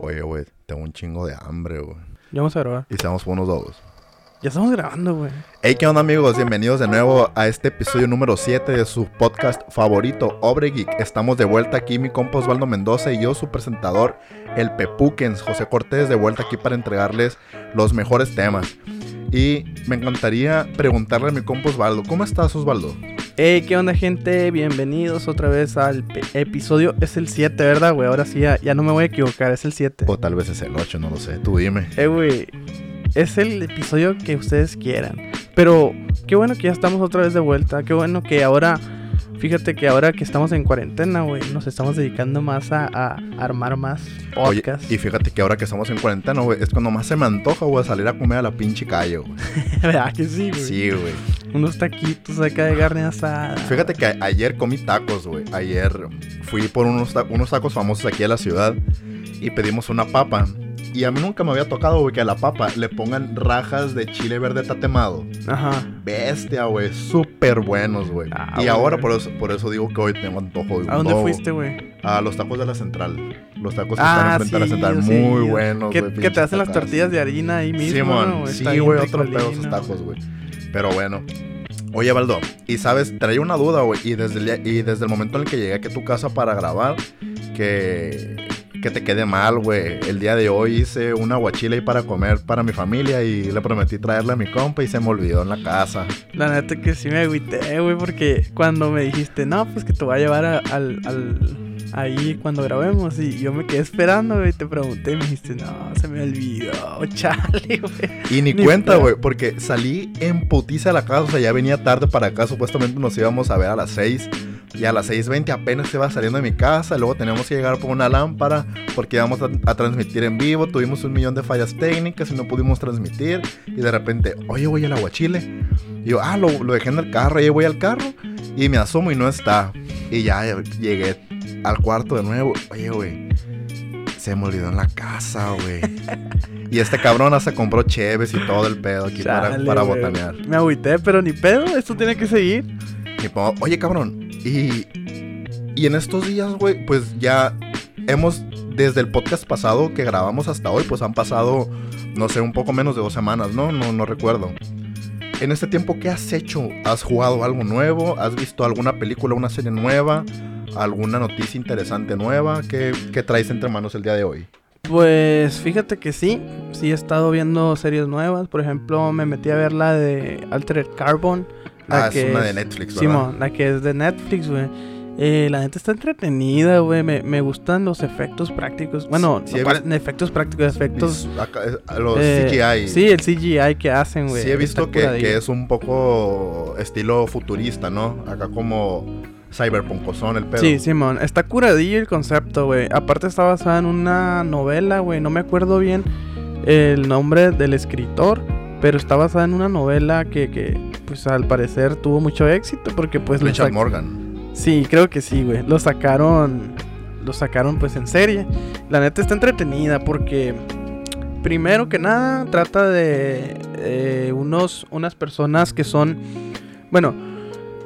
Oye, güey, tengo un chingo de hambre, güey. Ya vamos a grabar. Y seamos unos dos. Ya estamos grabando, güey. Hey, ¿qué onda, amigos? Bienvenidos de nuevo a este episodio número 7 de su podcast favorito, Obre Geek. Estamos de vuelta aquí, mi compa Osvaldo Mendoza y yo, su presentador, el Pepuquens, José Cortés, de vuelta aquí para entregarles los mejores temas. Y me encantaría preguntarle a mi compa Osvaldo, ¿cómo estás, Osvaldo? Hey, ¿qué onda, gente? Bienvenidos otra vez al episodio. Es el 7, ¿verdad, güey? Ahora sí, ya, ya no me voy a equivocar, es el 7. O tal vez es el 8, no lo sé. Tú dime. Eh, güey. Es el episodio que ustedes quieran. Pero qué bueno que ya estamos otra vez de vuelta. Qué bueno que ahora. Fíjate que ahora que estamos en cuarentena, güey, nos estamos dedicando más a, a armar más Oye, podcasts. y fíjate que ahora que estamos en cuarentena, güey, es cuando más se me antoja, güey, salir a comer a la pinche calle, güey. ¿Verdad que sí, güey? Sí, güey. Unos taquitos acá de carne asada. Fíjate que a- ayer comí tacos, güey. Ayer fui por unos, ta- unos tacos famosos aquí en la ciudad y pedimos una papa. Y a mí nunca me había tocado, güey, que a la papa le pongan rajas de chile verde tatemado. Ajá. Bestia, güey. Súper buenos, güey. Ah, y güey. ahora por eso, por eso digo que hoy tengo antojo. de ¿A dónde fuiste, güey? A los tacos de la central. Los tacos que Ah, están enfrente de la sí, central. sí. Muy buenos, güey. que te hacen las tortillas de harina ahí mismo. Sí, bien güey, otro pedo esos tacos, güey. Pero bueno. Oye, Baldo, y sabes, traía una duda, güey, y desde el, y desde el momento en el que llegué aquí a tu casa para grabar, que, que te quede mal, güey. El día de hoy hice un aguachile ahí para comer para mi familia y le prometí traerle a mi compa y se me olvidó en la casa. La neta que sí me agüité, güey, porque cuando me dijiste, no, pues que te voy a llevar a- al, al- ahí cuando grabemos, y yo me quedé esperando, güey, y te pregunté, y me dijiste, no, se me olvidó, chale, güey. Y ni, Ni cuenta, güey, porque salí en putiza a la casa, o sea, ya venía tarde para acá, supuestamente nos íbamos a ver a las 6. Y a las 6.20 apenas iba saliendo de mi casa, luego teníamos que llegar por una lámpara porque íbamos a, a transmitir en vivo, tuvimos un millón de fallas técnicas y no pudimos transmitir. Y de repente, oye, voy al aguachile. Y yo, ah, lo, lo dejé en el carro, y ahí voy al carro. Y me asomo y no está. Y ya llegué al cuarto de nuevo. Oye, güey, se me olvidó en la casa, güey. y este cabrón hasta compró cheves y todo el pedo aquí para, Chale, para botanear. Me agüité, pero ni pedo, esto tiene que seguir. Y oye, cabrón. Y, y en estos días, güey, pues ya hemos, desde el podcast pasado que grabamos hasta hoy, pues han pasado, no sé, un poco menos de dos semanas, ¿no? No, no recuerdo. En este tiempo, ¿qué has hecho? ¿Has jugado algo nuevo? ¿Has visto alguna película, una serie nueva? ¿Alguna noticia interesante nueva? ¿Qué, qué traes entre manos el día de hoy? Pues fíjate que sí, sí he estado viendo series nuevas, por ejemplo, me metí a ver la de Altered Carbon. La Ah, es una de Netflix, ¿verdad? Simón, la que es de Netflix, güey. Eh, la neta está entretenida, güey. Me, me gustan los efectos prácticos. Bueno, Sí, no efectos prácticos, efectos. Los eh, CGI. Sí, el CGI que hacen, güey. Sí, he visto que, que es un poco estilo futurista, ¿no? Acá como cyberpunkosón el pedo. Sí, Simón, está curadillo el concepto, güey. Aparte está basada en una novela, güey. No me acuerdo bien el nombre del escritor, pero está basada en una novela que, que pues al parecer tuvo mucho éxito porque pues... Richard Morgan. Sí, creo que sí, güey. Lo sacaron, lo sacaron pues en serie. La neta está entretenida porque primero que nada trata de eh, unos, unas personas que son, bueno,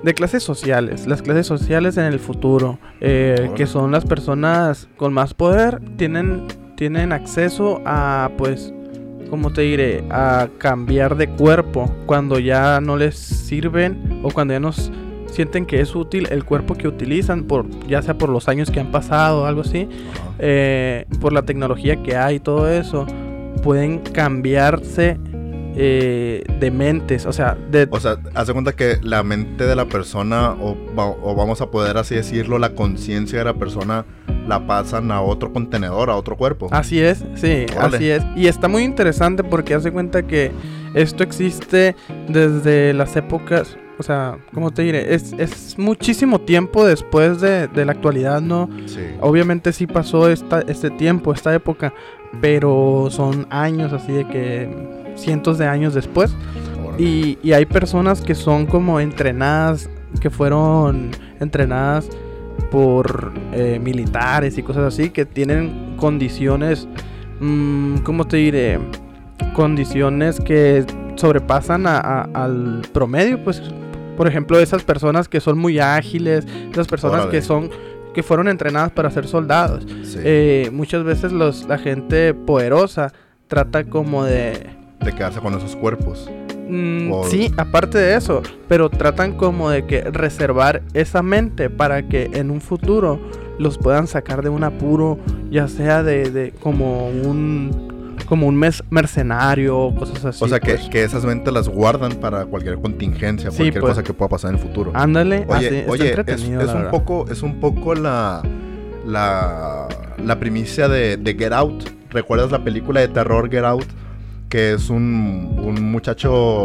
de clases sociales. Las clases sociales en el futuro, eh, que son las personas con más poder, tienen, tienen acceso a pues... ¿Cómo te diré? A cambiar de cuerpo cuando ya no les sirven o cuando ya nos sienten que es útil el cuerpo que utilizan, por, ya sea por los años que han pasado o algo así, eh, por la tecnología que hay y todo eso, pueden cambiarse eh, de mentes, o sea, de... O sea, hace cuenta que la mente de la persona, o, o vamos a poder así decirlo, la conciencia de la persona la pasan a otro contenedor, a otro cuerpo. Así es, sí, Órale. así es. Y está muy interesante porque hace cuenta que esto existe desde las épocas, o sea, ¿cómo te diré? Es, es muchísimo tiempo después de, de la actualidad, ¿no? Sí. Obviamente sí pasó esta, este tiempo, esta época, pero son años así de que cientos de años después. Y, y hay personas que son como entrenadas, que fueron entrenadas por eh, militares y cosas así, que tienen condiciones, mm, ¿cómo te diré? Condiciones que sobrepasan a- a- al promedio, pues, por ejemplo, esas personas que son muy ágiles, esas personas Órale. que son que fueron entrenadas para ser soldados. Sí. Eh, muchas veces los, la gente poderosa trata como de... de quedarse con esos cuerpos. Mm, O- Sí, aparte de eso, pero tratan como de que reservar esa mente para que en un futuro los puedan sacar de un apuro, ya sea de, de como un como un mes mercenario o cosas así. o sea, que, pues. que esas mentes las guardan para cualquier contingencia, Sí, cualquier pues. cosa que pueda pasar en el futuro. ándale, Oye, oye, es, es un poco, es un poco la, la, la primicia de, de Get Out. ¿Recuerdas la película de terror Get Out? Que es un, un muchacho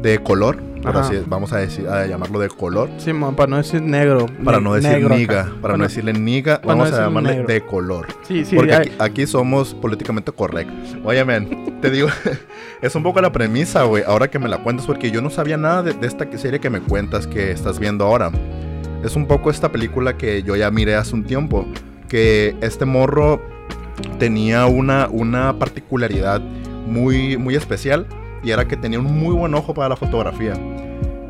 de color, por vamos a decir, a llamarlo de color. Sí, para no decir negro. Para ne- no decir negro niga, para no decirle niga, para no vamos a llamarle negro. de color. Sí, sí, Porque aquí somos políticamente correctos. Oye, men, te digo, es un poco la premisa, güey, ahora que me la cuentas, porque yo no sabía nada de, de esta serie que me cuentas que estás viendo ahora. Es un poco esta película que yo ya miré hace un tiempo, que este morro tenía una, una particularidad muy, muy especial y era que tenía un muy buen ojo para la fotografía.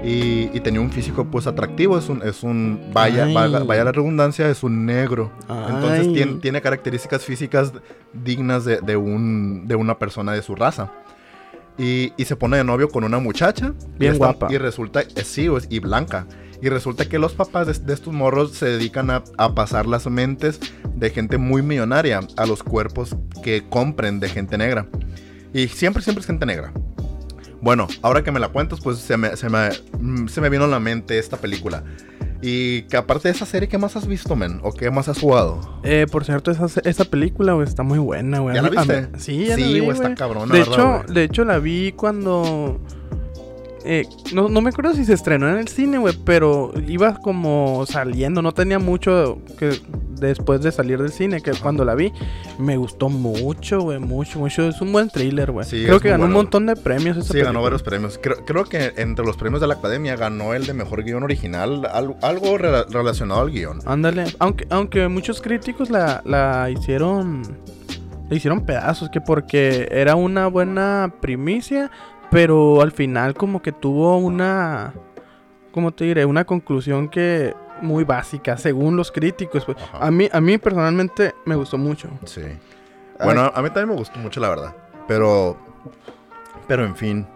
Y, y tenía un físico pues atractivo, es un, es un vaya, Ay. vaya, vaya la redundancia, es un negro. Entonces Ay. tiene, tiene características físicas dignas de, de un, de una persona de su raza. Y, y se pone de novio con una muchacha. y Bien esta- guapa. Y resulta, eh, sí, y blanca. Y resulta que los papás de, de estos morros se dedican a, a pasar las mentes de gente muy millonaria a los cuerpos que compren de gente negra. Y siempre, siempre es gente negra. Bueno, ahora que me la cuentas, pues se me, se me, mm, se me vino a la mente esta película. Y que aparte de esa serie, ¿qué más has visto, men? ¿O qué más has jugado? Eh, por cierto, esa, esa película, güey, está muy buena, güey. ¿Ya la a viste? Sí, ya Sí, la vi, güey, está cabrona, De ¿verdad, hecho, de hecho, la vi cuando... eh, no, no me acuerdo si se estrenó en el cine, güey, pero iba como saliendo, no tenía mucho que después de salir del cine, que cuando la vi, me gustó mucho, güey, mucho, mucho. Es un buen thriller, güey. Sí, Creo que ganó un montón de premios esa Sí, ganó varios premios. Creo, creo que entre los premios de la academia ganó el de mejor guion original, al- algo rela- relacionado al guion. Ándale, aunque, aunque muchos críticos la, la hicieron. Le hicieron pedazos, que porque era una buena primicia, pero al final como que tuvo una. ¿Cómo te diré? Una conclusión que. Muy básica, según los críticos. pues. A mí, a mí personalmente me gustó mucho. Sí. Bueno, a mí también me gustó mucho, la verdad. Pero. Pero en fin.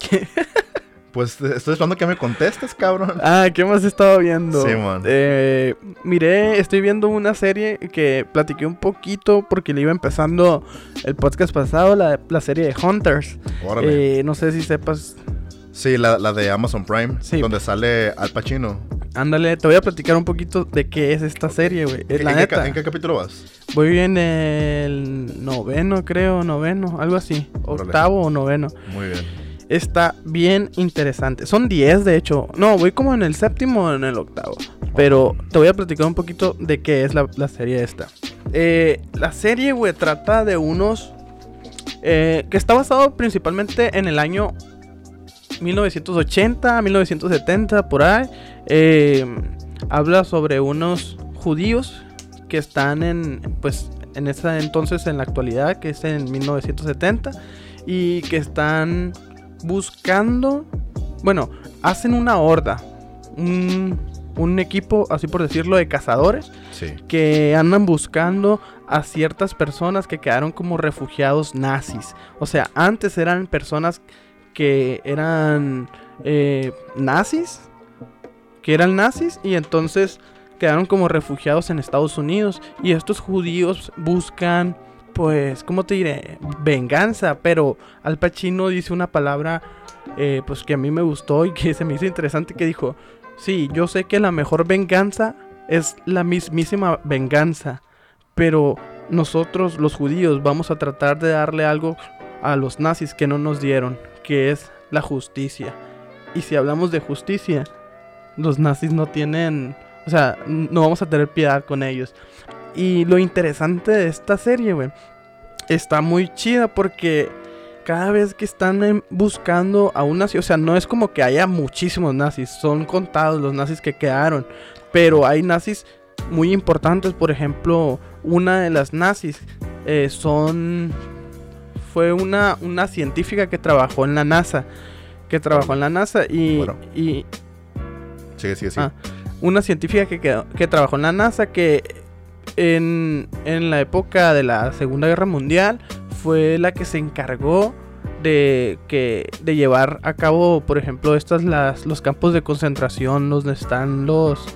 Pues eh, estoy esperando que me contestes, cabrón. Ah, ¿qué más he estado viendo? Sí, man. Eh, miré, estoy viendo una serie que platiqué un poquito porque le iba empezando el podcast pasado, la, la serie de Hunters. Órale. Eh, no sé si sepas. sí, la, la de Amazon Prime. Sí. Donde sale Al Pacino. Ándale, te voy a platicar un poquito de qué es esta serie, güey. ¿En, qué, en capítulo vas? voy en el noveno, creo, noveno, algo así. Órale. Octavo o noveno. Muy bien. Está bien interesante. Son 10, de hecho. No, voy como en el séptimo o en el octavo. Pero te voy a platicar un poquito de qué es la, la serie esta. Eh, la serie, güey, trata de unos... eh, que está basado principalmente en el año 1980, 1970, por ahí. Eh, habla sobre unos judíos que están en, pues, en ese entonces, en la actualidad, que es en 1970, y que están buscando, bueno, hacen una horda, un, un equipo, así por decirlo, de cazadores, Sí. que andan buscando a ciertas personas que quedaron como refugiados nazis. O sea, antes eran personas que eran eh, nazis, que eran nazis y entonces quedaron como refugiados en Estados Unidos. Y estos judíos buscan, pues, ¿cómo te diré? Venganza, pero Al Pacino dice una palabra, eh, pues, que a mí me gustó y que se me hizo interesante, que dijo, sí, yo sé que la mejor venganza es la mismísima venganza, pero nosotros los judíos vamos a tratar de darle algo a los nazis que no nos dieron, que es la justicia. Y si hablamos de justicia, los nazis no tienen, o sea, no vamos a tener piedad con ellos. Y lo interesante de esta serie, güey, está muy chida porque cada vez que están buscando a un nazi, o sea, no es como que haya muchísimos nazis, son contados los nazis que quedaron, pero hay nazis muy importantes, por ejemplo, una de las nazis eh, son fue una, una científica que trabajó en la NASA, que trabajó en la NASA y, Bueno. y Sigue, sigue, sigue. Ah. una científica que, quedó- que trabajó en la NASA que en, en la época de la Segunda Guerra Mundial fue la que se encargó de que de llevar a cabo, por ejemplo, estas las los campos de concentración donde están los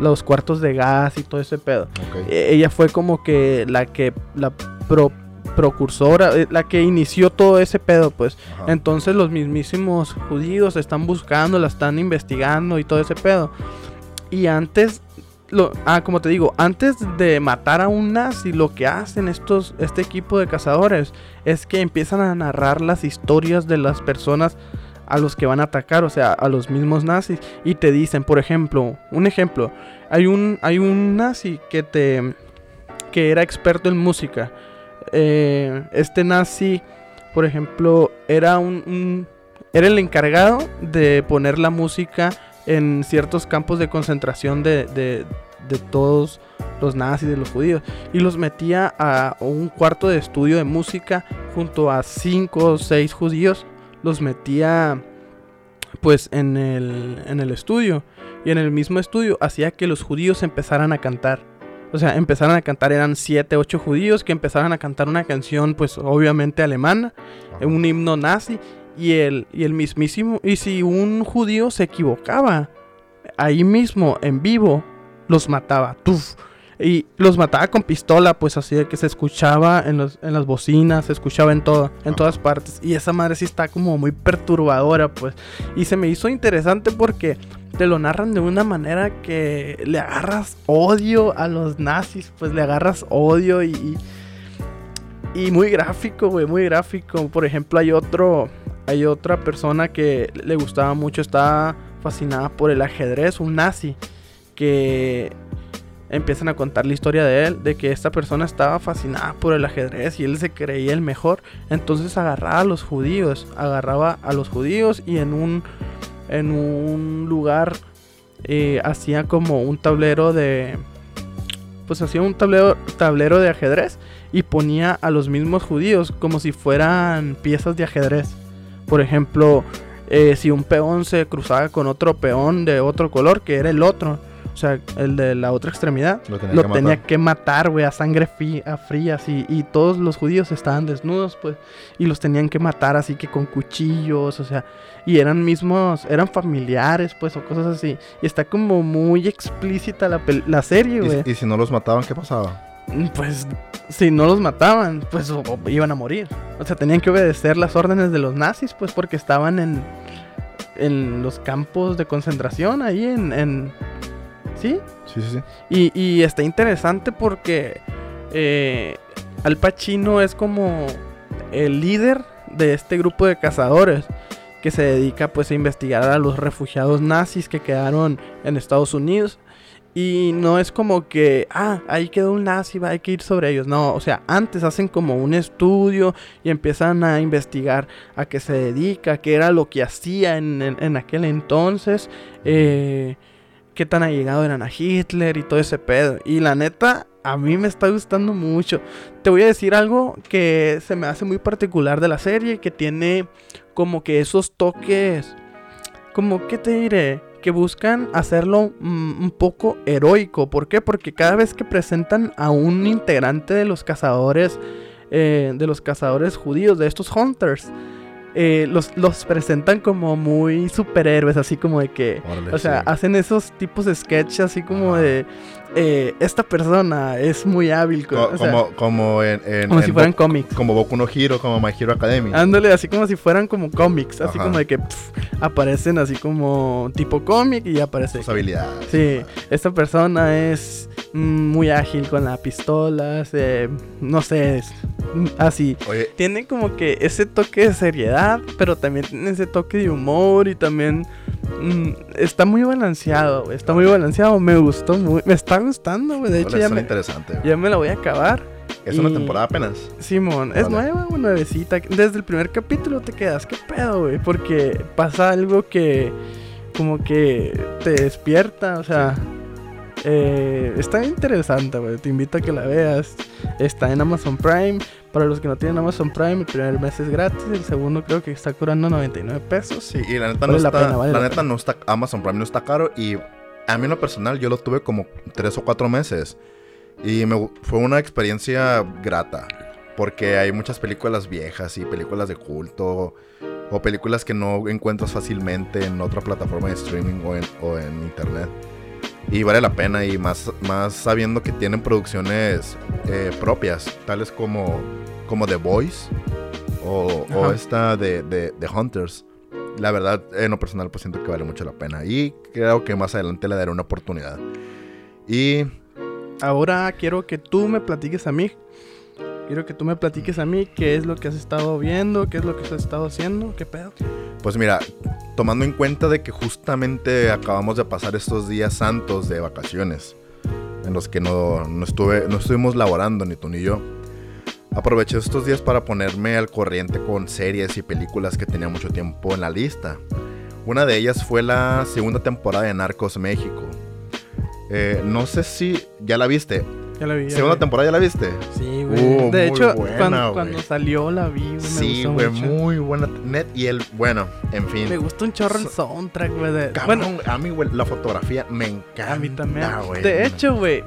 los cuartos de gas y todo ese pedo. Ok. E- ella fue como que la que la pro- procursora, eh, la que inició todo ese pedo, pues. Ajá. Entonces los mismísimos judíos están buscando, la están investigando y todo ese pedo. Y antes, ah, como te digo, antes de matar a un nazi, lo que hacen estos, este equipo de cazadores es que empiezan a narrar las historias de las personas a los que van a atacar, o sea, a los mismos nazis. Y te dicen, por ejemplo, un ejemplo, hay un, hay un nazi que te que era experto en música. Eh, este nazi, por ejemplo, era un- era el encargado de poner la música en ciertos campos de concentración de, de- de todos los nazis, de los judíos. Y los metía a un cuarto de estudio de música junto a cinco o seis judíos. Los metía pues en el, en el estudio. Y en el mismo estudio hacía que los judíos empezaran a cantar. O sea, empezaran a cantar, eran siete, ocho judíos que empezaran a cantar una canción, pues obviamente alemana, un himno nazi. Y el, y el mismísimo, y si un judío se equivocaba, ahí mismo, en vivo, los mataba. ¡Tuf! Y los mataba con pistola, pues así de que se escuchaba en, los, en las bocinas, se escuchaba en todo, en todas partes. Y esa madre sí está como muy perturbadora, pues. Y se me hizo interesante porque te lo narran de una manera que le agarras odio a los nazis, pues le agarras odio y... y y muy gráfico, güey, muy gráfico. Por ejemplo, hay otro, hay otra persona que le gustaba mucho, estaba fascinada por el ajedrez, un nazi, que empiezan a contar la historia de él, de que esta persona estaba fascinada por el ajedrez y él se creía el mejor. Entonces agarraba a los judíos, agarraba a los judíos y en un, en un lugar eh, hacía como un tablero de, pues hacía un tablero, tablero de ajedrez y ponía a los mismos judíos como si fueran piezas de ajedrez. Por ejemplo, eh, si un peón se cruzaba con otro peón de otro color, que era el otro, o sea, el de la otra extremidad, Lo tenía lo que tenía matar. que matar, güey, a sangre fri- a fría, así. Y todos los judíos estaban desnudos, pues, y los tenían que matar, así que con cuchillos, o sea, y eran mismos, eran familiares, pues, o cosas así. Y está como muy explícita la, la serie, güey. ¿Y, y si no los mataban, qué pasaba? Mm, Pues si no los mataban, pues o- o iban a morir. O sea, tenían que obedecer las órdenes de los nazis, pues porque estaban en, en los campos de concentración ahí en... en ¿Sí? Sí, sí, sí. Y, y está interesante porque eh, Al Pacino es como el líder de este grupo de cazadores que se dedica pues a investigar a los refugiados nazis que quedaron en Estados Unidos. Y no es como que, ah, ahí quedó un nazi, va, hay que ir sobre ellos. No, o sea, antes hacen como un estudio y empiezan a investigar a qué se dedica, qué era lo que hacía en, en- aquel entonces, eh, qué tan allegado eran a Hitler y todo ese pedo. Y la neta, a mí me está gustando mucho. Te voy a decir algo que se me hace muy particular de la serie, que tiene como que esos toques, como que te diré, que buscan hacerlo mm, un poco heroico. ¿Por qué? Porque cada vez que presentan a un integrante de los cazadores, eh, de los cazadores judíos, de estos hunters, eh, los, los presentan como muy superhéroes, así como de que... Órale, O sea, sí. hacen esos tipos de sketch así como Ajá. de... eh, esta persona es muy hábil. co- Co- o sea, como, como en, en- como en si fueran Bo- cómics. como Boku no Hero, como My Hero Academia. Ándale, así como si fueran como cómics. Así Ajá. como de que pf, aparecen así como tipo cómic y aparece. Sus habilidades. Sí, esta persona es mm, muy ágil con la pistola, se- no sé, es, mm, así. Oye, Tiene como que ese toque de seriedad, pero también tiene ese toque de humor y también está muy balanceado, güey, está muy balanceado, me gustó muy, me está gustando, güey, de hecho ya me, interesante. ya me la voy a acabar. Es una temporada apenas. Simón, es nueva, güey, nuevecita. Desde el primer capítulo te quedas, ¿qué pedo, güey? Porque pasa algo que como que te despierta, o sea, eh, está interesante, güey. Te invito a que la veas. Está en Amazon Prime. Para los que no tienen Amazon Prime, el primer mes es gratis, el segundo creo que está cobrando 99 pesos. Sí, y la neta Vale no la está. pena, vale la la neta no está. Amazon Prime no está caro y a mí en lo personal yo lo tuve como tres o cuatro meses. Y me, fue una experiencia grata. Porque hay muchas películas viejas y películas de culto. O películas que no encuentras fácilmente en otra plataforma de streaming o en, o en internet. Y vale la pena. Y más, más sabiendo que tienen producciones eh, propias. Tales como, como The Voice. O, esta de, de, de Hunters. La verdad, en lo personal, pues siento que vale mucho la pena. Y creo que más adelante le daré una oportunidad. Y Ahora quiero que tú me platiques a mí. Quiero que tú me platiques a mí qué es lo que has estado viendo, qué es lo que has estado haciendo, qué pedo. Pues mira, tomando en cuenta de que justamente acabamos de pasar estos días santos de vacaciones, en los que no, no, estuve, no estuvimos laborando ni tú ni yo, aproveché estos días para ponerme al corriente con series y películas que tenía mucho tiempo en la lista. Una de ellas fue la segunda temporada de Narcos México. Eh, no sé si ya la viste. Ya la vi. ya Segunda vi. temporada ya la viste. Sí, güey. Uh, de hecho, buena, cuando, güey. cuando salió la vi, güey. Sí, güey, mucho. muy buena. Net y el, bueno, en fin. Me gusta un chorro el So- soundtrack, güey. de- Cabrón, Bueno, a mí, güey, la fotografía me encanta. a mí también. güey. de hecho, güey.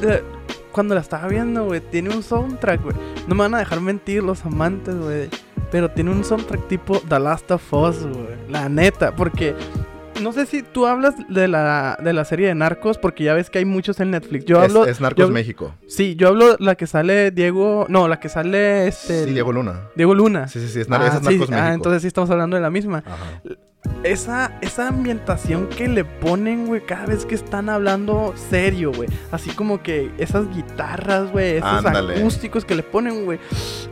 de- Cuando la estaba viendo, güey, tiene un soundtrack, güey. No me van a dejar mentir los amantes, güey. Pero tiene un soundtrack tipo The Last of Us, güey. La neta, porque no sé si tú hablas de la, de la serie de Narcos, porque ya ves que hay muchos en Netflix. Yo es, hablo. es Narcos yo México. Sí, yo hablo la que sale Diego. No, la que sale este. Sí, Diego Luna. Diego Luna. Sí, sí, sí, es, Nar- Ah, sí, Narcos ah, México. entonces sí estamos hablando de la misma. Ajá. Esa, esa ambientación que le ponen, güey, cada vez que están hablando serio, güey. Así como que esas guitarras, güey, esos Ándale. acústicos que le ponen, güey.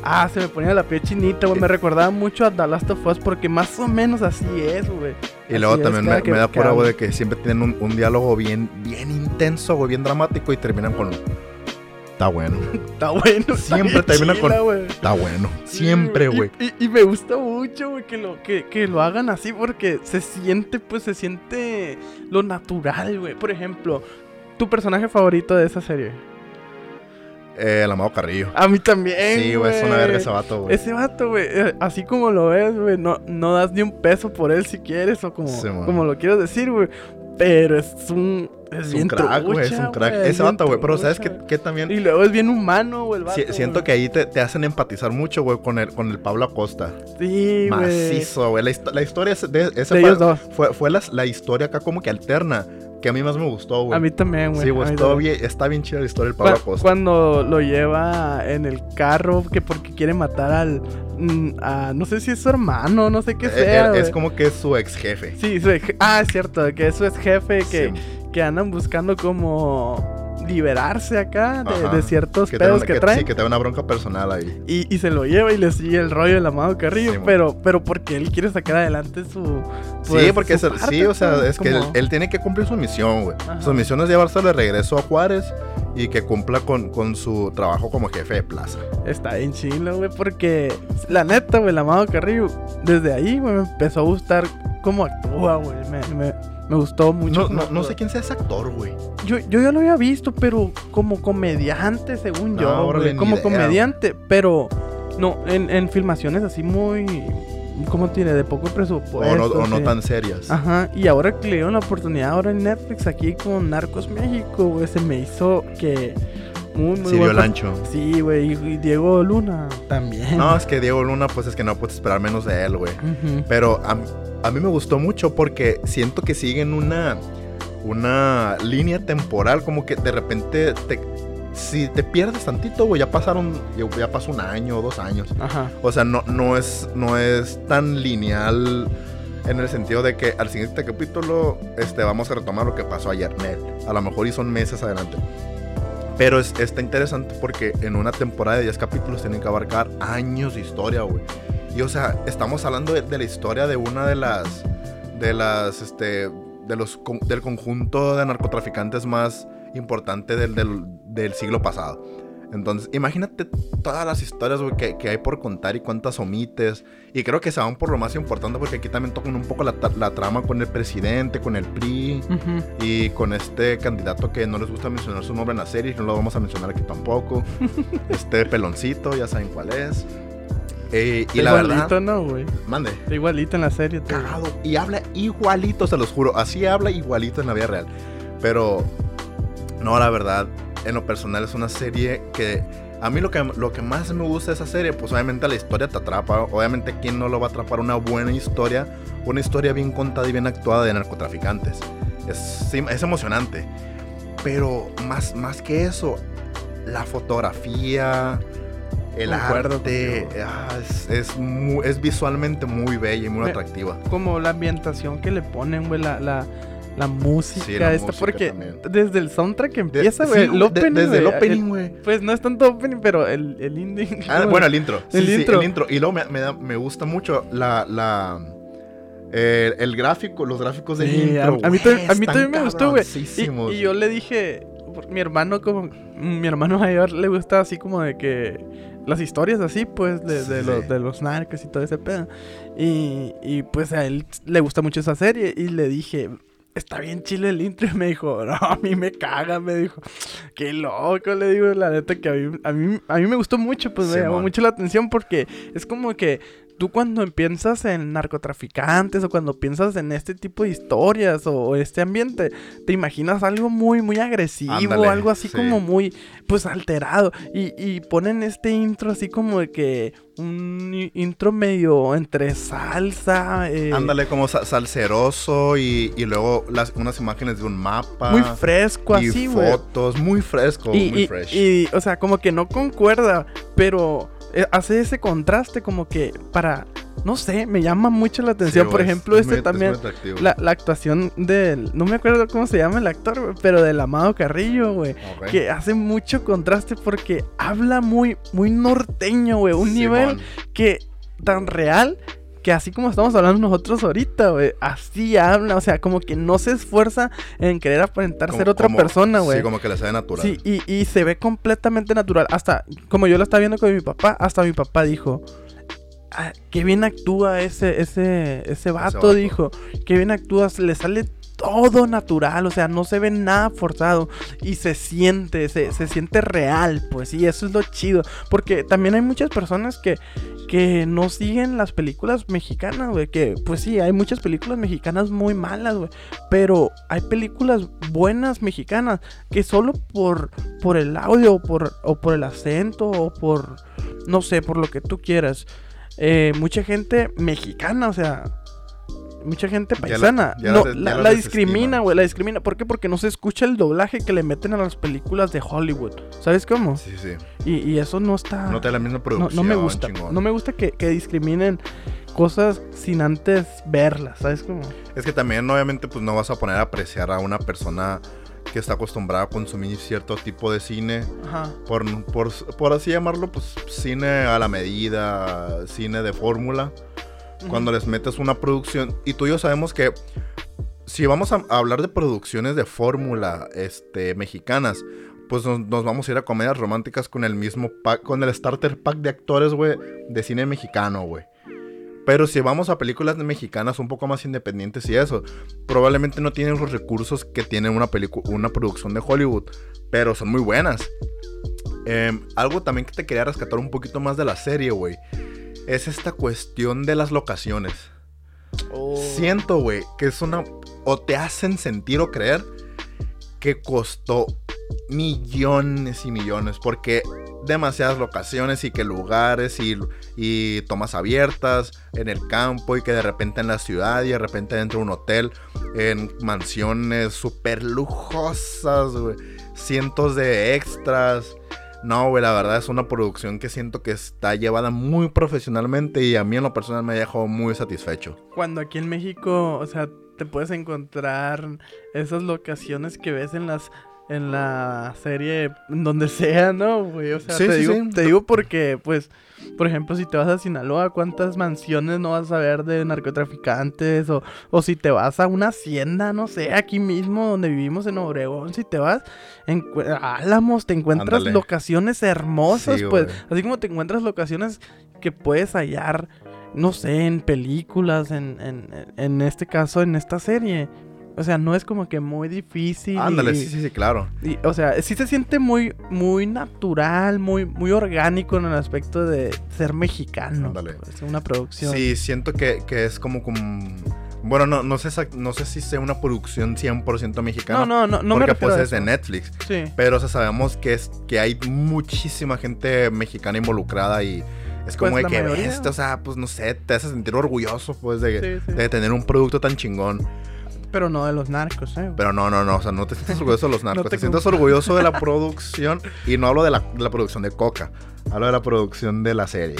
Ah, se me ponía la piel chinita, güey. Me recordaba mucho a The Last of Us porque más o menos así es, güey. Y luego Así también me, da pura, güey, de que siempre tienen un, un diálogo bien, bien intenso, güey, bien dramático y terminan con... Está bueno. Está bueno. está Siempre termina con- chila, güey. Está bueno. Siempre, güey. Y, y- y me gusta mucho, güey, que lo, que, que lo hagan así porque se siente, pues, se siente lo natural, güey. Por ejemplo, tu personaje favorito de esa serie. Eh, el amado Carrillo. A mí también, sí, güey, es una verga ese vato, güey. Ese vato, güey, eh, así como lo ves, güey, no, no das ni un peso por él si quieres o como, Sí, como lo quieres decir, güey. Pero es un... Es, Es bien un crack, güey, es un crack. es Ese vato, güey, pero ¿sabes qué, qué también? Y luego es bien humano, güey, Si- siento que ahí te, te hacen empatizar mucho, güey, con el, con el Pablo Acosta. Sí, güey. Macizo, güey. La, histo- la historia es de, ese De fue, ellos dos. fue, fue la, la historia acá como que alterna, que a mí más me gustó, güey. A mí también, güey. Sí, güey, está bien, está bien chida la historia del Pablo Cu- Acosta. Cuando lo lleva en el carro, que porque quiere matar al. mm, a- no sé si es su hermano, no sé qué Eh, sea. eh, es güey. como que es su ex jefe. Sí, su ex- ah, es cierto, que es jefe, que, Sí, que andan buscando como liberarse acá de, ciertos que pedos que, que, trae. sí, que trae una bronca personal ahí. y, y se lo lleva y le sigue el rollo del amado Carrillo, Sí, pero, pero porque él quiere sacar adelante su. sí, pues, porque su es, parte, sí, o sea, pues, es que él, tiene que cumplir su misión, güey. Su misión es llevarse de regreso a Juárez y que cumpla con, con su trabajo como jefe de plaza. Está bien chilo, güey, porque la neta, güey, el amado Carrillo, desde ahí, güey, me empezó a gustar cómo actúa, güey. Me, me, me gustó mucho. No, no, no sé quién sea ese actor, güey. Yo, yo ya lo había visto, pero como comediante, según yo. Ah, güey, como idea, comediante, pero no, en, en filmaciones así muy. ¿Cómo tiene? De poco presupuesto. O no, o no sí. tan serias. Ajá, y ahora que le dieron la oportunidad ahora en Netflix aquí con Narcos México, güey, se me hizo que. Muy, muy Sirvió buen el per- ancho. Sí, güey, y, Diego Luna también. No, es que Diego Luna, pues es que no puedes esperar menos de él, güey. Pero a, a mí me gustó mucho porque siento que siguen una, una línea temporal, como que de repente te, si te pierdes tantito, güey, ya pasaron, ya, ya pasó un año o dos años. Ajá. O sea, no, no, es, no es tan lineal en el sentido de que al siguiente capítulo este, vamos a retomar lo que pasó ayer. Nel. A lo mejor y son meses adelante. Pero es, está interesante porque en una temporada de 10 capítulos tienen que abarcar años de historia, güey. Y o sea, estamos hablando de, de la historia de una de las. de las. este. de los con- del conjunto de narcotraficantes más importante del, del, del siglo pasado. Entonces, imagínate todas las historias que, que hay por contar y cuántas omites. Y creo que se van por lo más importante porque aquí también tocan un poco la, la trama con el presidente, con el PRI y con este candidato que no les gusta mencionar su nombre en la serie, no lo vamos a mencionar aquí tampoco. este peloncito, ya saben cuál es. Eh, y la igualito, verdad, ¿no, güey? mande. Está Igualito en la serie. Cagado. Y habla igualito, se los juro. Así habla igualito en la vida real. Pero, no, la verdad, en lo personal es una serie que a mí lo que, lo que más me gusta de esa serie, pues obviamente la historia te atrapa. Obviamente, ¿quién no lo va a atrapar? Una buena historia, una historia bien contada y bien actuada de narcotraficantes. Es, es emocionante. Pero más, más que eso, la fotografía, el arte, ah, es, es, es, visualmente muy bella y muy atractiva. Como la ambientación que le ponen, güey, la, la la música esta, porque desde el soundtrack que empieza, güey, el opening, desde el opening, güey. Pues no es tanto opening, pero el, el indie. Ah, bueno, el intro. el intro. el intro. Y luego me, me, me gusta mucho la, la eh, el gráfico, los gráficos del intro. A, mí, a mí también me gustó, güey. Y, y, yo le dije, mi hermano como mi hermano mayor le gusta así como de que las historias así, pues, de, de, los, de los narcos y todo ese pedo. Y, y pues a él le gusta mucho esa serie. Y le dije, está bien chile el intro. Y me dijo, no, a mí me caga. Me dijo, qué loco. Le digo, la neta que a mí, a mí, a mí me gustó mucho. Pues me llamó mucho la atención porque es como que tú cuando piensas en narcotraficantes o cuando piensas en este tipo de historias o, este ambiente, te imaginas algo muy, muy agresivo, algo así como muy, pues alterado. Y, y, ponen este intro así como de que un intro medio entre salsa. Eh, Ándale, como salseroso y, y luego las, unas imágenes de un mapa. Muy fresco, así, güey. Fotos, muy fresco, y, muy fresh. Y, o sea, como que no concuerda, pero hace ese contraste como que para no sé, me llama mucho la atención. Por ejemplo, este también, la, actuación del, no me acuerdo cómo se llama el actor, pero del Amado Carrillo, güey, que hace mucho contraste porque habla muy, muy norteño, güey, un nivel que tan real que así como estamos hablando nosotros ahorita, güey, así habla, o sea, como que no se esfuerza en querer aparentar ser otra persona, güey. Sí, como que le sale natural. Sí, y, y se ve completamente natural. Hasta, como yo lo estaba viendo con mi papá, hasta mi papá dijo, ah, qué bien actúa ese, ese, ese vato, dijo. Qué bien actúa, le sale todo natural, o sea, no se ve nada forzado y se siente, se, siente real, pues sí, eso es lo chido, porque también hay muchas personas que, que no siguen las películas mexicanas, güey, que pues sí, hay muchas películas mexicanas muy malas, güey, pero hay películas buenas mexicanas que solo por, por el audio o por, o por el acento o por, no sé, por lo que tú quieras, eh, mucha gente mexicana, o sea, mucha gente paisana. no, la, discrimina, güey, la discrimina. ¿Por qué? Porque no se escucha el doblaje que le meten a las películas de Hollywood. ¿Sabes cómo? Sí, sí. Y, eso no está... No te la misma producción. No, me gusta. No me gusta que, discriminen cosas sin antes verlas, ¿sabes cómo? Es que también, obviamente, pues no vas a poner a apreciar a una persona que está acostumbrada a consumir cierto tipo de cine. Ajá. Por, por, por así llamarlo, pues cine a la medida, cine de fórmula cuando les metes una producción. Y tú y yo sabemos que si vamos a hablar de producciones de fórmula este, mexicanas, pues nos, vamos a ir a comedias románticas con el mismo pack, con el starter pack de actores, güey, de cine mexicano, güey. Pero si vamos a películas mexicanas un poco más independientes y eso, probablemente no tienen los recursos que tiene una, una producción de Hollywood, pero son muy buenas. Em, algo también que te quería rescatar un poquito más de la serie, güey es esta cuestión de las locaciones. Oh. Siento, güey, que es una... O te hacen sentir o creer que costó millones y millones. Porque demasiadas locaciones y que lugares y, y, tomas abiertas en el campo y que de repente en la ciudad y de repente dentro de un hotel, en mansiones súper lujosas, güey. Cientos de extras. No, güey, la verdad es una producción que siento que está llevada muy profesionalmente y a mí en lo personal me ha dejado muy satisfecho. Cuando aquí en México, o sea, te puedes encontrar esas locaciones que ves en las en la serie donde sea, ¿no, güey? O sea, te, digo, te digo porque, pues, por ejemplo, si te vas a Sinaloa, ¿cuántas mansiones no vas a ver de narcotraficantes? O, o si te vas a una hacienda, no sé, aquí mismo donde vivimos en Obregón, si te vas en Álamos, te encuentras locaciones hermosas, pues, así como te encuentras locaciones que puedes hallar, no sé, en películas, en, en, en este caso, en esta serie. O sea, no es como que muy difícil. Ándale, sí, sí, sí, claro. o sea, sí se siente muy, muy natural, muy, muy orgánico en el aspecto de ser mexicano. Ándale. Es una producción. Sí, siento que, que es como, como Bueno, no, no, sé, no sé si sea una producción 100% mexicana. No, no, no, no me porque refiero pues a es de. Netflix. Sí. Pero o sea, sabemos que, es, que hay muchísima gente mexicana involucrada y es como Pues, de que mayoría. ves, o sea, pues no sé, te hace sentir orgulloso pues de, Sí, sí. de tener un producto tan chingón. Pero no de los narcos, ¿eh? Pero no, no, no, o sea, no te sientes orgulloso de los narcos, No te, te sientes orgulloso de la producción y no hablo de la, de la producción de Coca, hablo de la producción de la serie.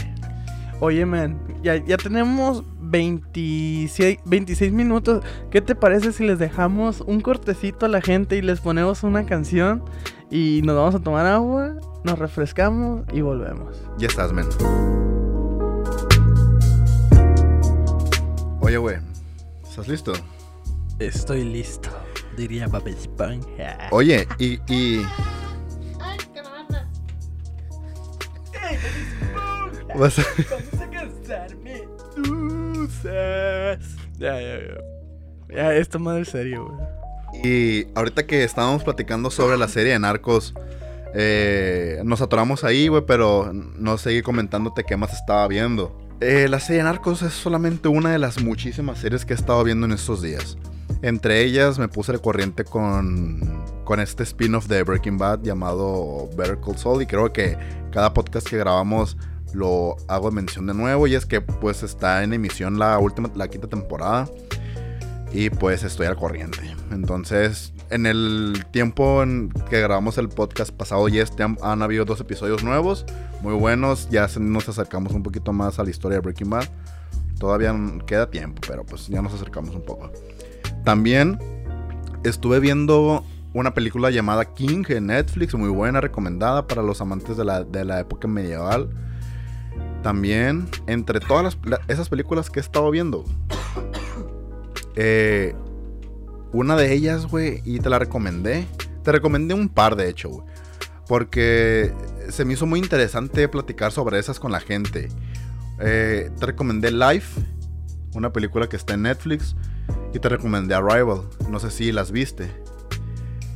Oye, man, ya, ya tenemos 26, 26 minutos. ¿Qué te parece si les dejamos un cortecito a la gente y les ponemos una canción? Y nos vamos a tomar agua, nos refrescamos y volvemos. Ya estás, men. Oye, güey, ¿estás listo? Estoy listo, diría Bob Esponja. Oye, y, y vas a- Vamos a casarme. Dulces. Ya, ya, ya. Ya, esto madre serio, güey. Y ahorita que estábamos platicando sobre la serie de Narcos, eh, nos atoramos ahí, güey, pero no seguí comentándote qué más estaba viendo. Eh, la serie de Narcos es solamente una de las muchísimas series que he estado viendo en estos días. Entre ellas me puse al corriente con, con este spin-off de Breaking Bad llamado Better Call Saul y creo que cada podcast que grabamos lo hago mención de nuevo y es que pues está en emisión la última, la quinta temporada y pues estoy al corriente. Entonces, en el tiempo en que grabamos el podcast pasado y este han, han habido dos episodios nuevos, muy buenos. Ya nos acercamos un poquito más a la historia de Breaking Bad. Todavía queda tiempo, pero pues ya nos acercamos un poco. También estuve viendo una película llamada King en Netflix, muy buena, recomendada para los amantes de la, de la época medieval. También, entre todas esas películas que he estado viendo, eh, una de ellas, güey, y te la recomendé. Te recomendé un par, de hecho, güey. Porque se me hizo muy interesante platicar sobre esas con la gente. Eh, te recomendé Life, una película que está en Netflix. Y te recomendé Arrival. No sé si las viste.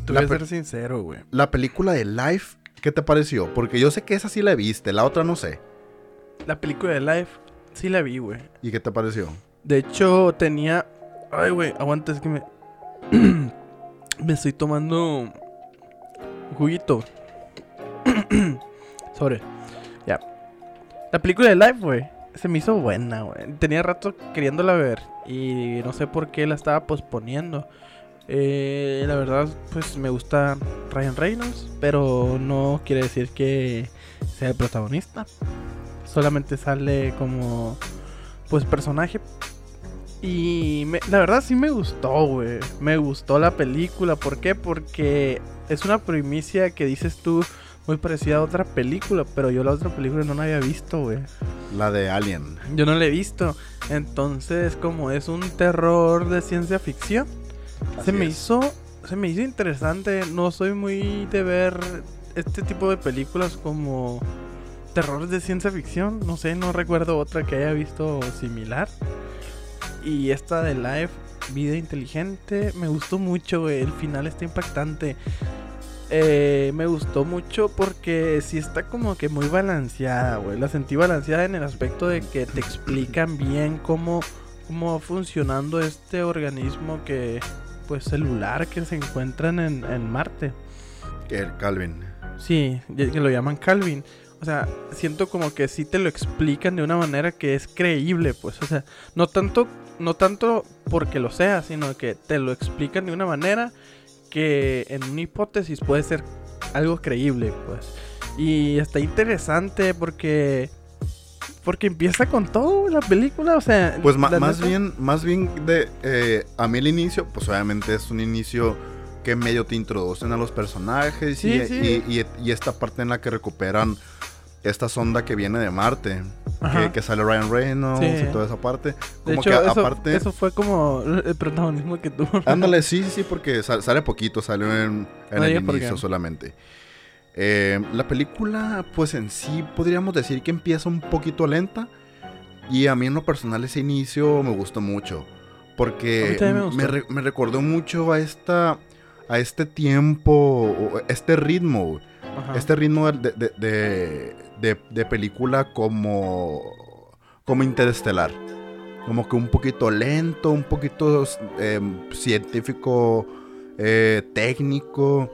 Te voy a ser sincero, güey. La película de Life, ¿qué te pareció? Porque yo sé que esa sí la viste, la otra no sé. La película de Life, sí la vi, güey. ¿Y qué te pareció? De hecho, tenía. Ay, güey, aguanta, es que me. me estoy tomando. Juguito. Sobre. Ya. La película de Life, güey. Se me hizo buena, güey. Tenía rato queriéndola ver. Y no sé por qué la estaba posponiendo. Eh, la verdad, pues me gusta Ryan Reynolds. Pero no quiere decir que sea el protagonista. Solamente sale como. Pues personaje y la verdad sí me gustó, güey. Me gustó la película. ¿Por qué? Porque es una primicia que dices tú muy parecida a otra película. Pero yo la otra película no la había visto, güey. La de Alien. Yo no la he visto. Entonces, como es un terror de ciencia ficción, se me es. hizo. Se me hizo interesante. No soy muy de ver este tipo de películas como terrores de ciencia ficción. No sé, no recuerdo otra que haya visto similar. Y esta de Life, Vida Inteligente, me gustó mucho, güey. El final está impactante. Eh, me gustó mucho porque sí está como que muy balanceada, güey. La sentí balanceada en el aspecto de que te explican bien cómo, cómo va funcionando este organismo que, pues, celular que se encuentran en, en Marte. El Calvin. Sí, que lo llaman Calvin. O sea, siento como que sí te lo explican de una manera que es creíble, pues. O sea, no tanto, no tanto porque lo sea, sino que te lo explican de una manera que en una hipótesis puede ser algo creíble, pues. Y está interesante porque porque empieza con todo la película, o sea, Pues más neta- bien, más bien de eh, a mí el inicio, pues obviamente es un inicio que medio te introducen a los personajes Sí, y, sí. y- y- y esta parte en la que recuperan esta sonda que viene de Marte, que, sale Ryan Reynolds Sí. y toda esa parte. De hecho, que eso, aparte, eso fue como el protagonismo que tuvo. ándale, sí, sí, porque sal- sale poquito, salió en, en No el inicio solamente. Eh, la película, pues en sí, podríamos decir que empieza un poquito lenta. Y a mí en lo personal ese inicio me gustó mucho. Porque me me, gustó. re- me recordó mucho a esta a este tiempo, este ritmo, Ajá. este ritmo de, de, de- de- de película como, como interestelar. como que un poquito lento, un poquito em, científico, eh, técnico.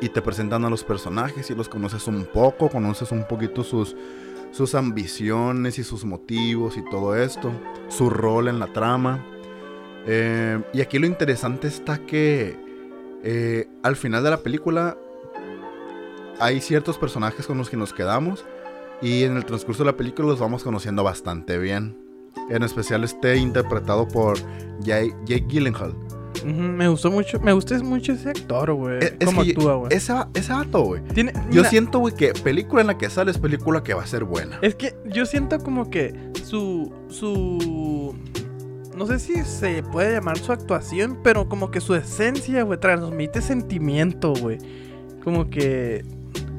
Y te presentan a los personajes y los conoces un poco, conoces un poquito sus, sus ambiciones y sus motivos y todo esto, su rol en la trama. Em, y aquí lo interesante está que eh, al final de la película hay ciertos personajes con los que nos quedamos y en el transcurso de la película los vamos conociendo bastante bien. En especial este interpretado por Jake, Gyllenhaal. me gustó mucho, me gusta mucho ese actor, güey. E, cómo actúa, güey. Ese, ese vato, güey. Yo siento, güey, que película en la que sale es película que va a ser buena. Es que yo siento como que su. su. No sé si se puede llamar su actuación, pero como que su esencia, güey, transmite sentimiento, güey. Como que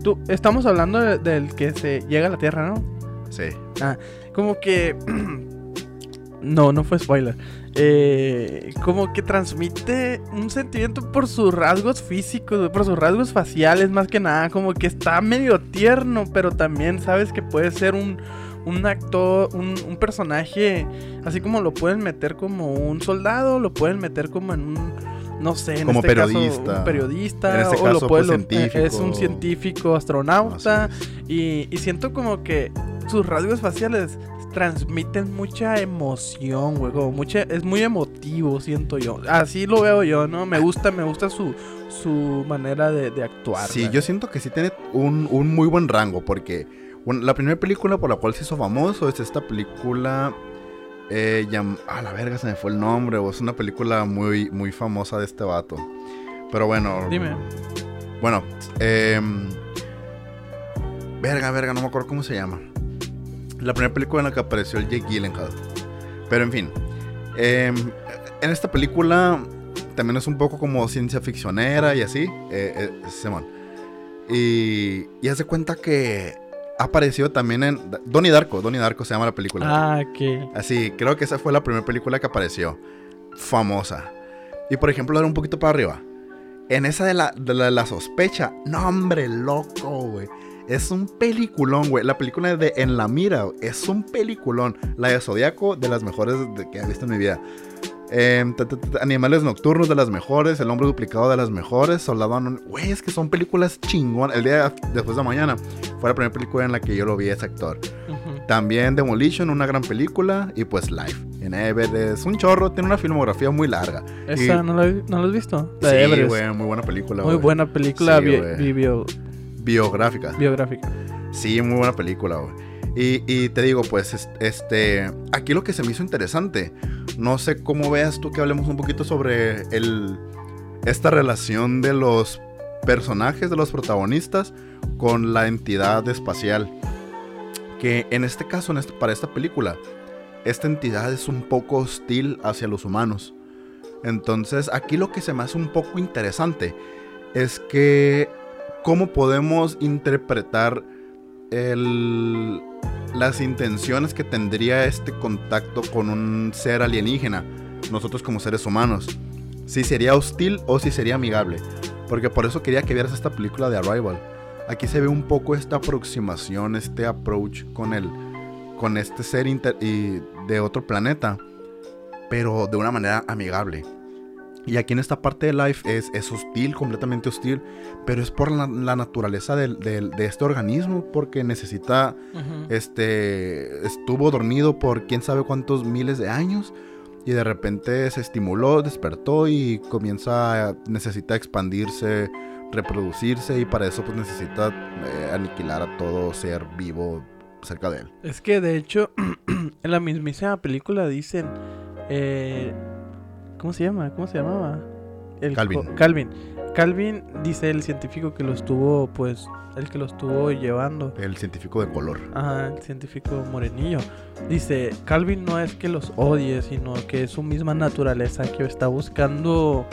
Tú, estamos hablando del que se llega a la Tierra, ¿no? Sí. Ah, como que... no, no fue spoiler. Eh, como que transmite un sentimiento por sus rasgos físicos, por sus rasgos faciales, más que nada. Como que está medio tierno, pero también sabes que puede ser un, un actor, un, un, personaje, así como lo pueden meter como un soldado, lo pueden meter como en un no sé, en como este periodista. Caso, un periodista, este o lo puede, pues, es un científico, astronauta, y, y, siento como que sus rasgos faciales transmiten mucha emoción, güey, como mucha, es muy emotivo, siento yo. Así lo veo yo, ¿no? Me gusta, me gusta su, su manera de, actuar. Sí, yo siento que sí tiene un, un muy buen rango, porque la primera película por la cual se hizo famoso es esta película eh, a la verga se me fue el nombre, es una película muy, muy famosa de este vato. Pero bueno. Dime. Bueno, eh, verga, verga, no me acuerdo cómo se llama. La primera película en la que apareció el Jake Gyllenhaal. Pero en fin. Em, en esta película también es un poco como ciencia ficcionera y así. Eh, eh Y, y hace cuenta que apareció también en Donnie Darko, Donnie Darko se llama la película. Ah, ok. Así, creo que esa fue la primera película que apareció. Famosa. Y por ejemplo, dar un poquito para arriba. En esa de la, de la, sospecha. No, hombre, loco, güey. Es un peliculón, güey. La película de En la Mira es un peliculón. La de Zodíaco, de las mejores que he visto en mi vida. Em, animales Nocturnos de las mejores, El Hombre Duplicado de las mejores, Soldado Güey, es que son películas chingón. El día después de mañana fue la primera película en la que yo lo vi ese actor. También Demolition, una gran película. Y pues Life. En Everett es un chorro, tiene una filmografía muy larga. ¿Esa no, la, no has visto? La sí, güey, muy buena película. Muy buena película biográfica. Biográfica. Sí, muy buena película, güey. Y, te digo, pues, este, aquí lo que se me hizo interesante, no sé cómo veas tú que hablemos un poquito sobre el, esta relación de los personajes, de los protagonistas, con la entidad espacial. Que en este caso, este, para esta película, esta entidad es un poco hostil hacia los humanos. Entonces, aquí lo que se me hace un poco interesante es que cómo podemos interpretar el, las intenciones que tendría este contacto con un ser alienígena, nosotros como seres humanos. Si sería hostil o si sería amigable. Porque por eso quería que vieras esta película de Arrival. Aquí se ve un poco esta aproximación, este approach con el, con este ser y de otro planeta, pero de una manera amigable. Y aquí en esta parte de Life es, es hostil, completamente hostil, pero es por la, naturaleza de este organismo, porque necesita, este, estuvo dormido por quién sabe cuántos miles de años y de repente se estimuló, despertó y comienza a, necesita expandirse, reproducirse y para eso pues necesita eh, aniquilar a todo ser vivo cerca de él. Es que de hecho en la mismísima película dicen... Eh, ¿Cómo se llama? ¿Cómo se llamaba? El Calvin. Calvin. Calvin dice el científico que lo estuvo, pues, el que lo estuvo llevando. El científico de color. Ajá, el científico morenillo. Dice, Calvin no es que los odie, sino que es su misma naturaleza que está buscando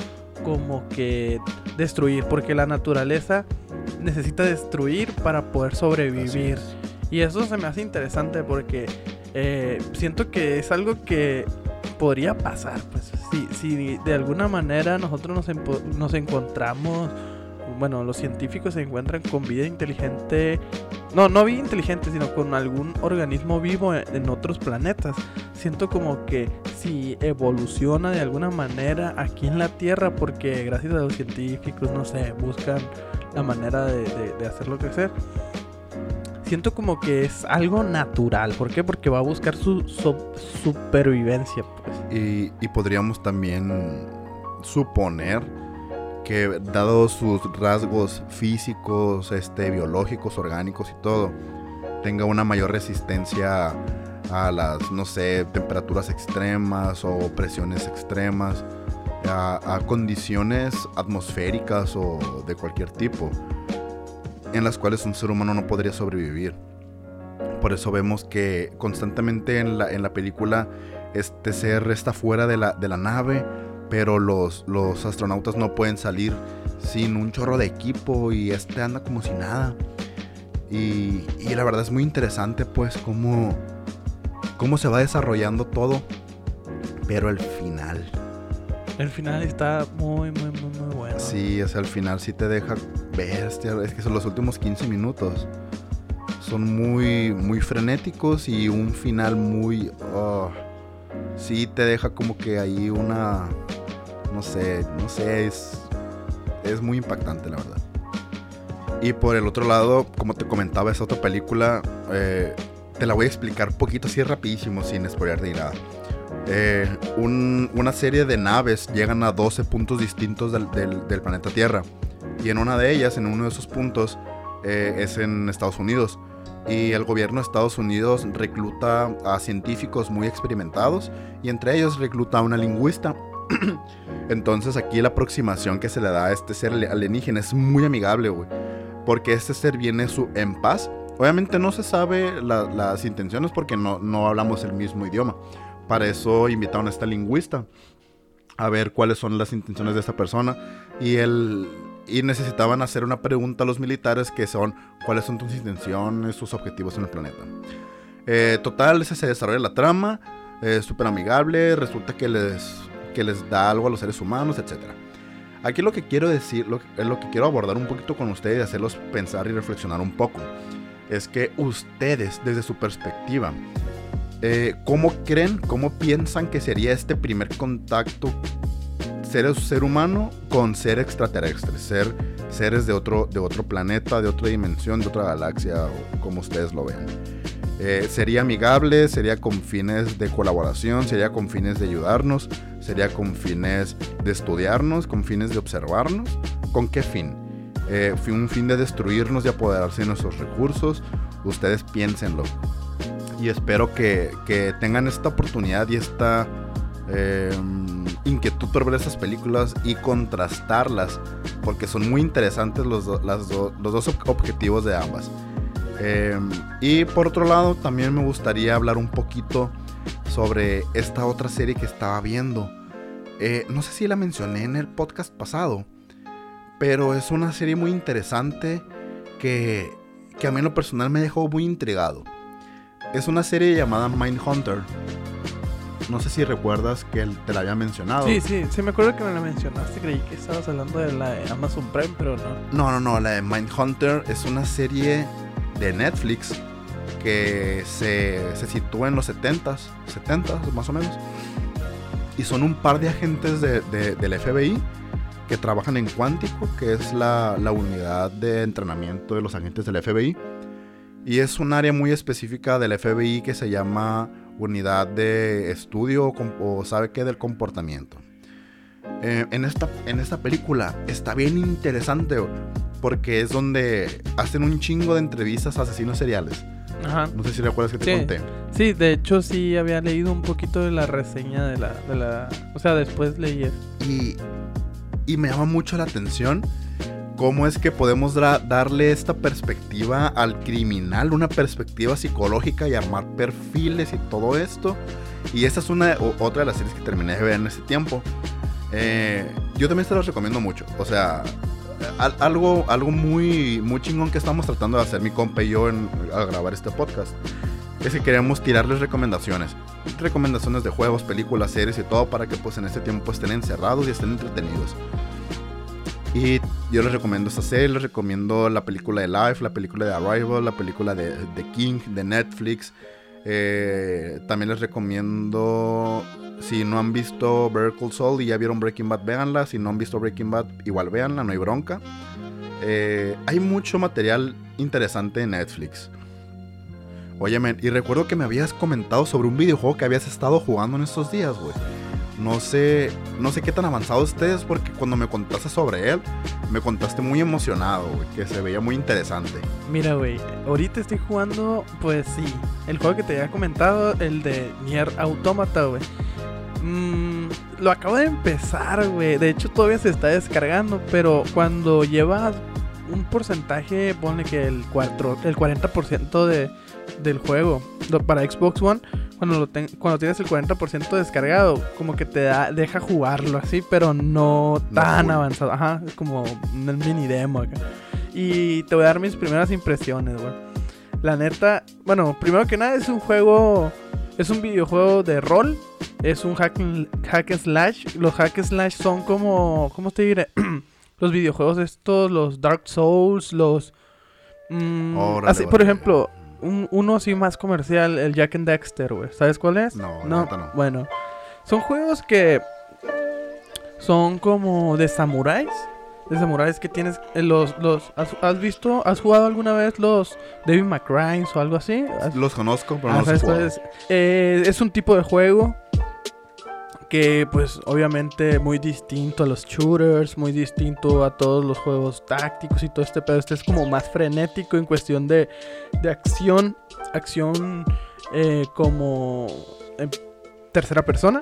como que destruir, porque la naturaleza necesita destruir para poder sobrevivir. Y eso se me hace interesante porque eh, siento que es algo que podría pasar, pues si, si de alguna manera nosotros nos, nos encontramos, bueno, los científicos se encuentran con vida inteligente, no, no vida inteligente, sino con algún organismo vivo en, otros planetas, siento como que si evoluciona de alguna manera aquí en la Tierra, porque gracias a los científicos, no sé, buscan la manera de, de hacerlo crecer. Siento como que es algo natural. ¿Por qué? Porque va a buscar su, supervivencia. Pues. Y, podríamos también suponer que dado sus rasgos físicos, este, biológicos, orgánicos y todo, tenga una mayor resistencia a las, no sé, temperaturas extremas o presiones extremas, a, condiciones atmosféricas o de cualquier tipo, en las cuales un ser humano no podría sobrevivir. Por eso vemos que constantemente en la, en la película este ser está fuera de la, de la nave, pero los, los astronautas no pueden salir sin un chorro de equipo y este anda como si nada. Y, y la verdad es muy interesante pues cómo, cómo se va desarrollando todo, pero el final. El final está muy, muy, muy, muy bueno. Sí, o sea, el final sí te deja bestia. Es que son los últimos 15 minutos. Son muy, muy frenéticos y un final muy... Oh, sí te deja como que ahí una no sé, no sé, es, es muy impactante la verdad. Y por el otro lado, como te comentaba, esa otra película, eh, te la voy a explicar poquito así rapidísimo, sin spoiler ni nada. Eh, una serie de naves llegan a 12 puntos distintos del, del, planeta Tierra. Y en una de ellas, en uno de esos puntos, eh, es en Estados Unidos. Y el gobierno de Estados Unidos recluta a científicos muy experimentados y entre ellos recluta a una lingüista Entonces aquí la aproximación que se le da a este ser alienígena es muy amigable, güey. Porque este ser viene su, en paz. Obviamente no se sabe las intenciones porque no, no hablamos el mismo idioma. Para eso invitaron a esta lingüista a ver cuáles son las intenciones de esta persona. Y, el, y necesitaban hacer una pregunta a los militares que son cuáles son tus intenciones, tus objetivos en el planeta. Eh, total, ese se desarrolla la trama. Es súper amigable. Resulta que les que les da algo a los seres humanos, etc. Aquí lo que quiero decir, lo, lo que quiero abordar un poquito con ustedes y hacerlos pensar y reflexionar un poco, es que ustedes, desde su perspectiva, eh, ¿cómo creen, cómo piensan que sería este primer contacto ser, ser humano con ser extraterrestre, ser seres de otro, de otro planeta, de otra dimensión, de otra galaxia, o como ustedes lo vean? Eh, sería amigable, sería con fines de colaboración, sería con fines de ayudarnos, sería con fines de estudiarnos, con fines de observarnos. ¿Con qué fin? Eh, un fin de destruirnos y apoderarse de nuestros recursos. Ustedes piénsenlo. Y espero que, tengan esta oportunidad y esta em, inquietud por ver estas películas y contrastarlas, porque son muy interesantes los, los dos objetivos de ambas. Em, y por otro lado, también me gustaría hablar un poquito sobre esta otra serie que estaba viendo. Eh, no sé si la mencioné en el podcast pasado, pero es una serie muy interesante que, que a mí en lo personal me dejó muy intrigado. Es una serie llamada Mindhunter. No sé si recuerdas que te la había mencionado. Sí, sí, sí me acuerdo que me la mencionaste. Creí que estabas hablando de la de Amazon Prime, pero no. No, no, no. La de Mindhunter es una serie de Netflix que se, se sitúa en los 70s, 70s más o menos. Y son un par de agentes de, del FBI que trabajan en Cuántico, que es la, la, unidad de entrenamiento de los agentes del FBI. Y es un área muy específica del FBI que se llama Unidad de Estudio o, sabe qué del comportamiento. Eh, en, esta, en esta película está bien interesante porque es donde hacen un chingo de entrevistas a asesinos seriales. Ajá. No sé si recuerdas que te conté. Sí, de hecho sí había leído un poquito de la reseña de la... De la o sea, después leí Y, y me llama mucho la atención cómo es que podemos darle esta perspectiva al criminal, una perspectiva psicológica y armar perfiles y todo esto. Y esta es una otra de las series que terminé de ver en ese tiempo. Eh, yo también se las recomiendo mucho. O sea, algo, algo muy, muy chingón que estamos tratando de hacer mi compa y yo en, al grabar este podcast es que queremos tirarles recomendaciones. Recomendaciones de juegos, películas, series y todo para que pues en este tiempo estén encerrados y estén entretenidos. Y yo les recomiendo esta serie, les recomiendo la película de Life, la película de Arrival, la película de, The King, de Netflix. Eh, también les recomiendo, si no han visto Vertical Soul y ya vieron Breaking Bad, véanla. Si no han visto Breaking Bad, igual véanla, no hay bronca. Eh, hay mucho material interesante en Netflix. Oye, y recuerdo que me habías comentado sobre un videojuego que habías estado jugando en estos días, güey. No sé, no sé qué tan avanzado estés porque cuando me contaste sobre él, me contaste muy emocionado, güey, que se veía muy interesante. Mira, güey, ahorita estoy jugando, pues sí, el juego que te había comentado, el de Nier Automata, güey. Mm, lo acabo de empezar, güey. De hecho, todavía se está descargando, pero cuando llevas un porcentaje, pone que el, 4, el 40% de, del juego para Xbox One, cuando, lo cuando tienes el 40% descargado, como que te da, deja jugarlo así, pero no tan avanzado. Ajá, es como un mini demo acá. Y te voy a dar mis primeras impresiones, güey. La neta, bueno, primero que nada es un juego, es un videojuego de rol, es un hack, hack and slash. Los hack and slash son como, ¿cómo te diré? los videojuegos estos, los Dark Souls, los... Mm, así, por ejemplo, uno así más comercial, el Jack and Dexter, güey. ¿Sabes cuál es? No, no, no. Bueno, son juegos que son como de samuráis. De samuráis que tienes eh, los los has, visto, has jugado alguna vez los David McCrane o algo así? Los conozco, pero no los eh, es un tipo de juego que pues obviamente muy distinto a los shooters, muy distinto a todos los juegos tácticos y todo este pero este es como más frenético en cuestión de, de acción, acción eh, como tercera persona.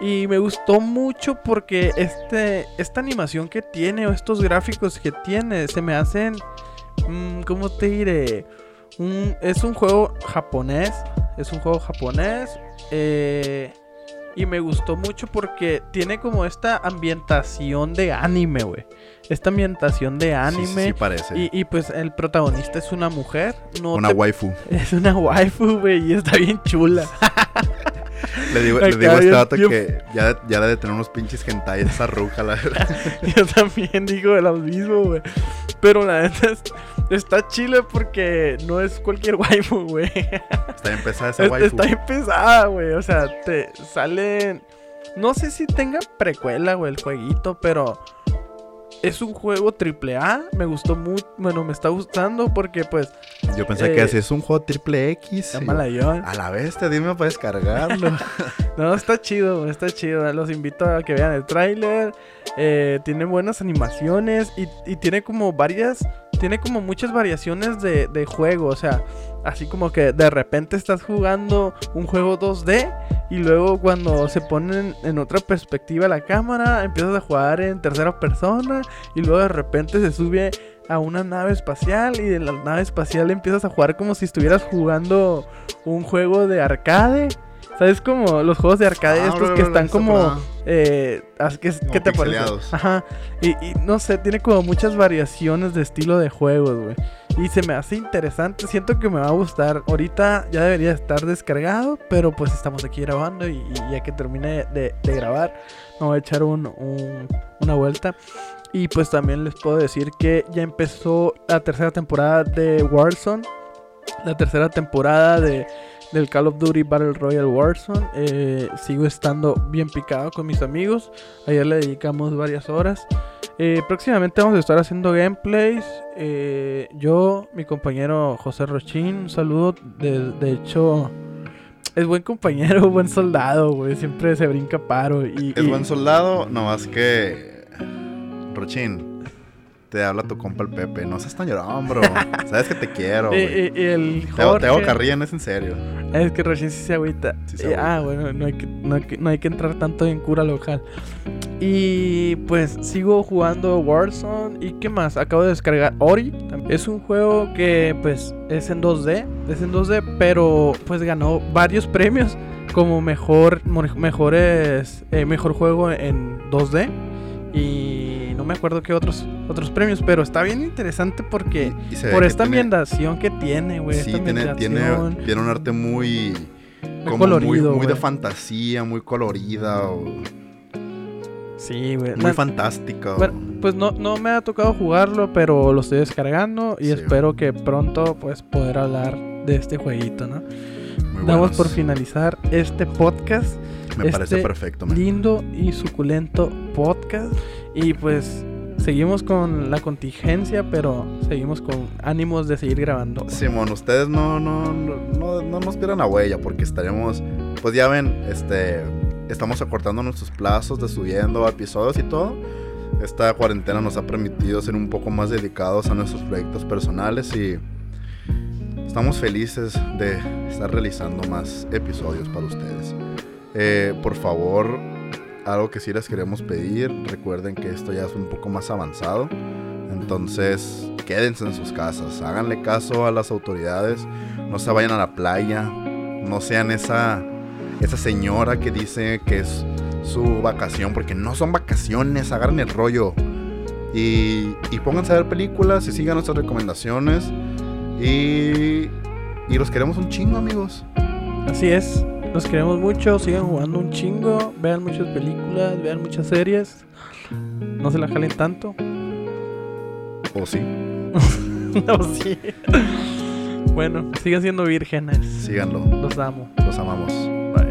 Y me gustó mucho porque este, esta animación que tiene o estos gráficos que tiene se me hacen, mm, ¿cómo te diré? es un juego japonés, es un juego japonés. Eh, y me gustó mucho porque tiene como esta ambientación de anime, güey. Esta ambientación de anime. Sí, parece. Y, pues el protagonista es una mujer. No una waifu. Es una waifu, güey, y está bien chula. Le digo, le digo a este dato que ya, ya debe tener unos pinches hentai esa ruja, la verdad. yo también digo lo mismo, güey. Pero la neta está chile porque no es cualquier waifu, güey. Está bien pesada esa waifu. Está bien pesada, güey. O sea, te salen... No sé si tenga precuela, güey, el jueguito, pero es un juego triple A. Me gustó mucho. Bueno, me está gustando porque, pues. Yo pensé que así es un juego triple X. A la vez, te dime para descargarlo. no, está chido, está chido. Los invito a que vean el tráiler. Eh, tiene buenas animaciones y, y tiene como varias tiene como muchas variaciones de, de, juego. O sea, así como que de repente estás jugando un juego 2D y luego cuando se ponen en otra perspectiva la cámara, empiezas a jugar en tercera persona y luego de repente se sube a una nave espacial y de la nave espacial empiezas a jugar como si estuvieras jugando un juego de arcade. ¿Sabes? Como los juegos de arcade ah, estos que están como... Eh, ¿Qué, te parece? Ajá. Y, y, no sé, tiene como muchas variaciones de estilo de juegos, güey. Y se me hace interesante. Siento que me va a gustar. Ahorita ya debería estar descargado. Pero pues estamos aquí grabando. Y, ya que termine de, grabar, me voy a echar un, una vuelta. Y pues también les puedo decir que ya empezó la tercera temporada de Warzone. La tercera temporada de del Call of Duty Battle Royale Warzone. Eh, sigo estando bien picado con mis amigos. Ayer le dedicamos varias horas. Eh, próximamente vamos a estar haciendo gameplays. Eh, yo, mi compañero José Rochín, un saludo. De, hecho, es buen compañero, buen soldado, güey. Siempre se brinca paro. Y, es buen soldado, no más que. Rochín, te habla tu compa el Pepe. No seas tan llorón, bro. Sabes que te quiero, güey. Y, el Jorge... Te, hago carrilla, no es en serio. Es que recién sí se agüita. ah, bueno, no hay, que, no, hay que, entrar tanto en cura local. Y pues sigo jugando Warzone. ¿Y qué más? Acabo de descargar Ori. Es un juego que pues es en 2D. Es en 2D, pero pues ganó varios premios como mejor, mejores, eh, mejor juego en 2D. Y no me acuerdo qué otros otros premios, pero está bien interesante porque por esta ambientación que tiene, güey. Sí, tiene, tiene, un arte muy, muy colorido, muy, de fantasía, muy colorida. Sí, güey. Muy fantástico. pues no, no me ha tocado jugarlo, pero lo estoy descargando y espero que pronto pues poder hablar de este jueguito, ¿no? Damos por finalizar este podcast. Me parece este perfecto, men. Lindo y suculento podcast. Y pues seguimos con la contingencia, pero seguimos con ánimos de seguir grabando. Simón, ustedes no, no, no, no, no nos pierdan la huella porque estaremos, pues ya ven, este, estamos acortando nuestros plazos de subiendo episodios y todo. Esta cuarentena nos ha permitido ser un poco más dedicados a nuestros proyectos personales y estamos felices de estar realizando más episodios para ustedes. Eh, por favor, algo que sí les queremos pedir, recuerden que esto ya es un poco más avanzado. Entonces, quédense en sus casas, háganle caso a las autoridades, no se vayan a la playa, no sean esa, esa señora que dice que es su vacación, porque no son vacaciones, agarren el rollo. Y, y pónganse a ver películas y sigan nuestras recomendaciones. Y, y los queremos un chingo, amigos. Así es. Los queremos mucho, sigan jugando un chingo, vean muchas películas, vean muchas series. No se la jalen tanto. O sí, no, sí. Bueno, sigan siendo vírgenes. síganlo, Los amo. los amamos. Bye.